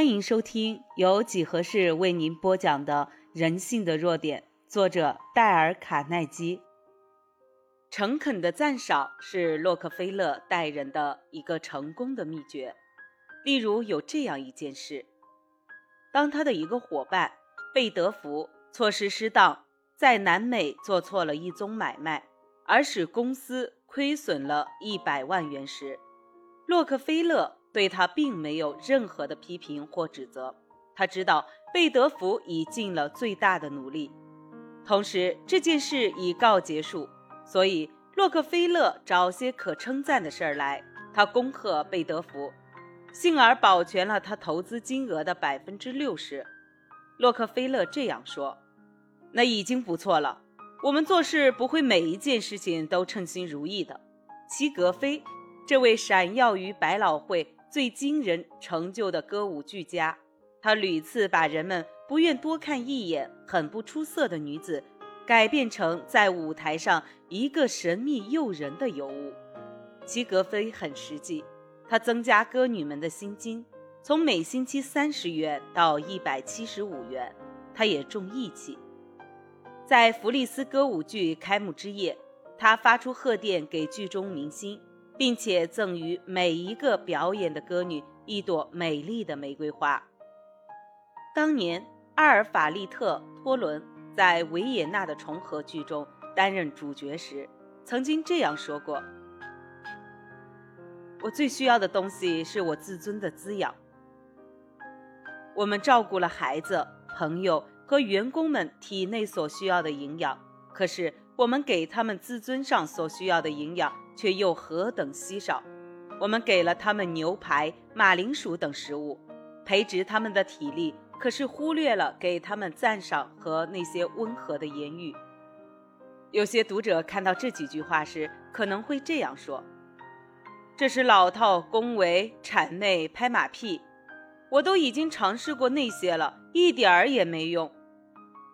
欢迎收听由几何式为您播讲的《人性的弱点》，作者戴尔·卡耐基。诚恳的赞赏是洛克菲勒待人的一个成功的秘诀。例如，有这样一件事：当他的一个伙伴贝德福措失失当，在南美做错了一宗买卖，而使公司亏损了一百万元时，洛克菲勒对他并没有任何的批评或指责。他知道贝德福已尽了最大的努力，同时这件事已告结束。所以，洛克菲勒找些可称赞的事儿来。他恭贺贝德福，幸而保全了他投资金额的百分之六十。洛克菲勒这样说：“那已经不错了。我们做事不会每一件事情都称心如意的。”齐格飞，这位闪耀于百老汇最惊人成就的歌舞剧家，他屡次把人们不愿多看一眼、很不出色的女子。改变成在舞台上一个神秘诱人的尤物。齐格飞很实际，他增加歌女们的薪金，从每星期三十元到一百七十五元。他也重义气，在弗利斯歌舞剧开幕之夜，他发出贺电给剧中明星，并且赠予每一个表演的歌女一朵美丽的玫瑰花。当年，阿尔法利特·托伦。在维也纳的重合剧中担任主角时，曾经这样说过：“我最需要的东西是我自尊的滋养。我们照顾了孩子、朋友和员工们体内所需要的营养，可是我们给他们自尊上所需要的营养却又何等稀少。我们给了他们牛排、马铃薯等食物，培植他们的体力。”可是忽略了给他们赞赏和那些温和的言语。有些读者看到这几句话时，可能会这样说：“这是老套恭维、谄媚、拍马屁，我都已经尝试过那些了，一点儿也没用。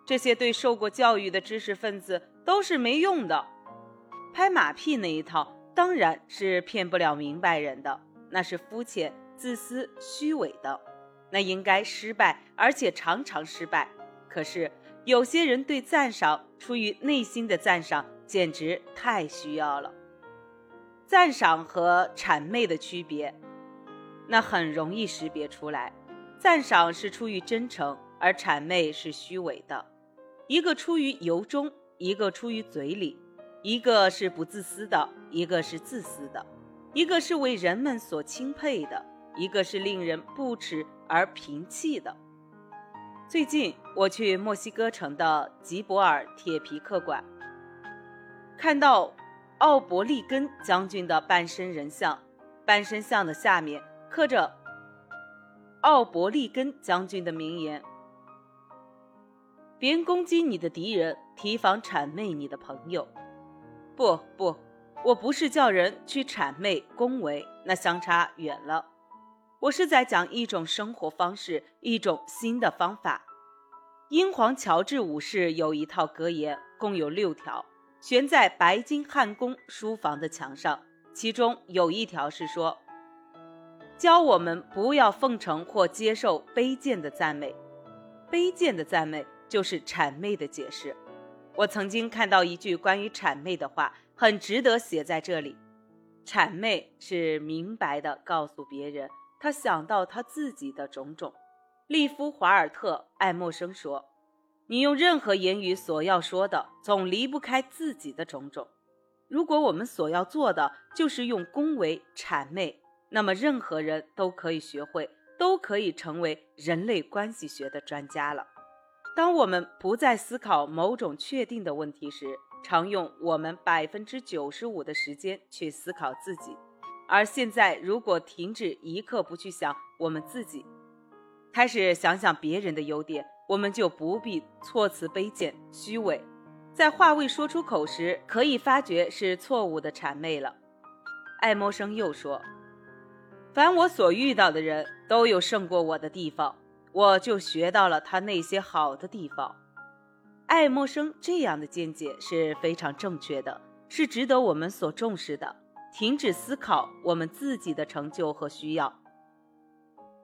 这些对受过教育的知识分子都是没用的。拍马屁那一套当然是骗不了明白人的，那是肤浅、自私、虚伪的。”那应该失败，而且常常失败。可是有些人对赞赏出于内心的赞赏，简直太需要了。赞赏和谄媚的区别，那很容易识别出来。赞赏是出于真诚，而谄媚是虚伪的。一个出于由衷，一个出于嘴里；一个是不自私的，一个是自私的；一个是为人们所钦佩的，一个是令人不耻。而平气的。最近我去墨西哥城的吉博尔铁皮客馆，看到奥伯利根将军的半身人像，半身像的下面刻着奥伯利根将军的名言：“别攻击你的敌人，提防谄媚你的朋友。”不不，我不是叫人去谄媚恭维，那相差远了。我是在讲一种生活方式，一种新的方法。英皇乔治五世有一套格言，共有六条，悬在白金汉宫书房的墙上。其中有一条是说：教我们不要奉承或接受卑贱的赞美。卑贱的赞美就是谄媚的解释。我曾经看到一句关于谄媚的话，很值得写在这里：谄媚是明白的告诉别人。他想到他自己的种种。利夫·华尔特·爱默生说：“你用任何言语所要说的，总离不开自己的种种。如果我们所要做的就是用恭维、谄媚，那么任何人都可以学会，都可以成为人类关系学的专家了。当我们不再思考某种确定的问题时，常用我们百分之九十五的时间去思考自己。”而现在，如果停止一刻不去想我们自己，开始想想别人的优点，我们就不必措辞卑贱、虚伪，在话未说出口时，可以发觉是错误的谄媚了。爱默生又说：“凡我所遇到的人都有胜过我的地方，我就学到了他那些好的地方。”爱默生这样的见解是非常正确的，是值得我们所重视的。停止思考我们自己的成就和需要。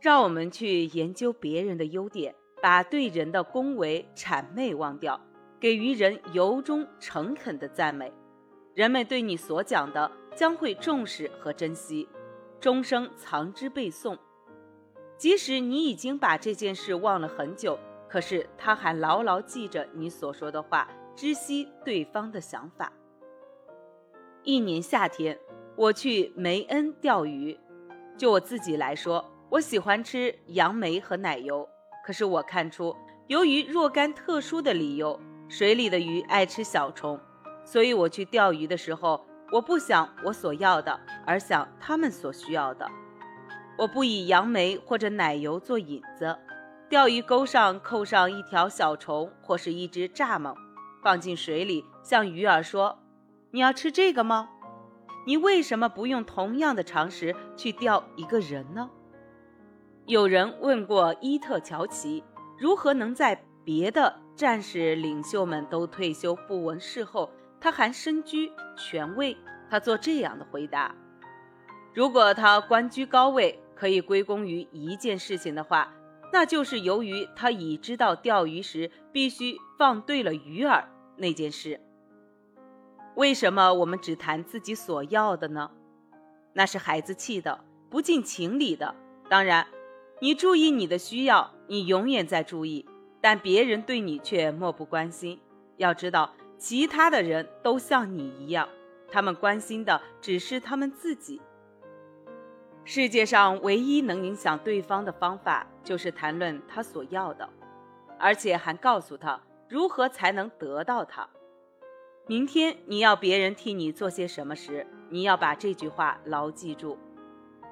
让我们去研究别人的优点，把对人的恭维谄媚忘掉，给予人由衷诚恳的赞美。人们对你所讲的将会重视和珍惜，终生藏之背诵。即使你已经把这件事忘了很久，可是他还牢牢记着你所说的话，知悉对方的想法。一年夏天，我去梅恩钓鱼。就我自己来说，我喜欢吃杨梅和奶油。可是我看出，由于若干特殊的理由，水里的鱼爱吃小虫，所以我去钓鱼的时候，我不想我所要的，而想他们所需要的。我不以杨梅或者奶油做引子，钓鱼钩上扣上一条小虫或是一只蚱蜢，放进水里，向鱼儿说：“你要吃这个吗？你为什么不用同样的常识去钓一个人呢？”有人问过伊特乔奇，如何能在别的战士领袖们都退休不闻事后，他还身居权位？他做这样的回答：“如果他官居高位。”可以归功于一件事情的话，那就是由于他已知道钓鱼时必须放对了鱼饵那件事。为什么我们只谈自己所要的呢？那是孩子气的，不近情理的。当然，你注意你的需要，你永远在注意，但别人对你却漠不关心。要知道，其他的人都像你一样，他们关心的只是他们自己。世界上唯一能影响对方的方法，就是谈论他所要的，而且还告诉他如何才能得到他。明天你要别人替你做些什么时，你要把这句话牢记住。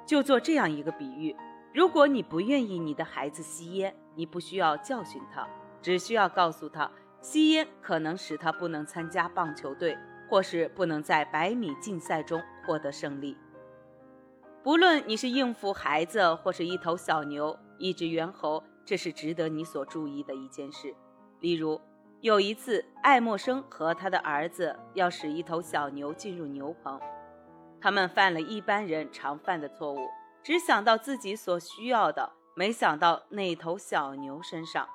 就做这样一个比喻：如果你不愿意你的孩子吸烟，你不需要教训他，只需要告诉他，吸烟可能使他不能参加棒球队，或是不能在百米竞赛中获得胜利。不论你是应付孩子，或是一头小牛、一只猿猴，这是值得你所注意的一件事。例如，有一次，爱默生和他的儿子要使一头小牛进入牛棚，他们犯了一般人常犯的错误，只想到自己所需要的，没想到那头小牛身上。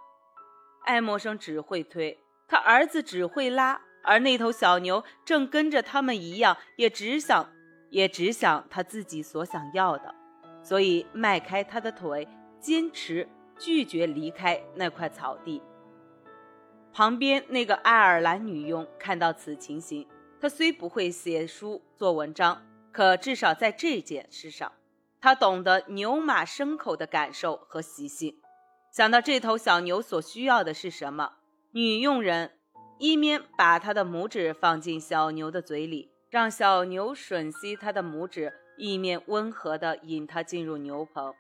爱默生只会推，他儿子只会拉，而那头小牛正跟着他们一样，也只想。也只想他自己所想要的，所以迈开他的腿，坚持拒绝离开那块草地。旁边那个爱尔兰女佣看到此情形，她虽不会写书做文章，可至少在这件事上，她懂得牛马牲口的感受和习性。想到这头小牛所需要的是什么，女佣人一面把她的拇指放进小牛的嘴里。让小牛吮吸它的拇指，一面温和地引它进入牛棚。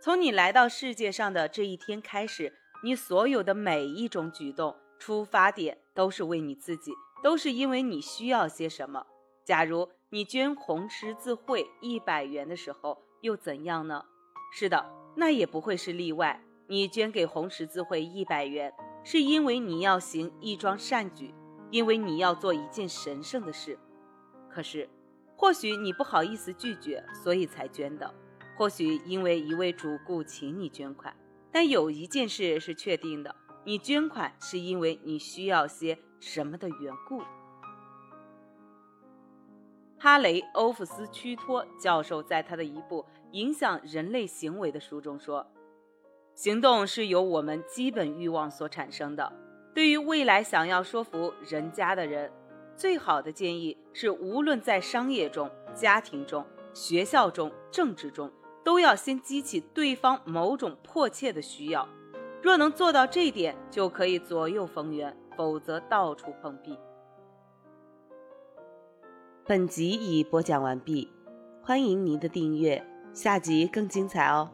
从你来到世界上的这一天开始，你所有的每一种举动出发点都是为你自己，都是因为你需要些什么。假如你捐红十字会一百元的时候，又怎样呢？是的，那也不会是例外。你捐给红十字会一百元，是因为你要行一桩善举。因为你要做一件神圣的事，可是，或许你不好意思拒绝，所以才捐的；或许因为一位主顾请你捐款，但有一件事是确定的：你捐款是因为你需要些什么的缘故。哈雷·欧弗斯屈托教授在他的一部《影响人类行为》的书中说：“行动是由我们基本欲望所产生的。”对于未来想要说服人家的人，最好的建议是：无论在商业中、家庭中、学校中、政治中，都要先激起对方某种迫切的需要。若能做到这一点，就可以左右逢源；否则，到处碰壁。本集已播讲完毕，欢迎您的订阅，下集更精彩哦。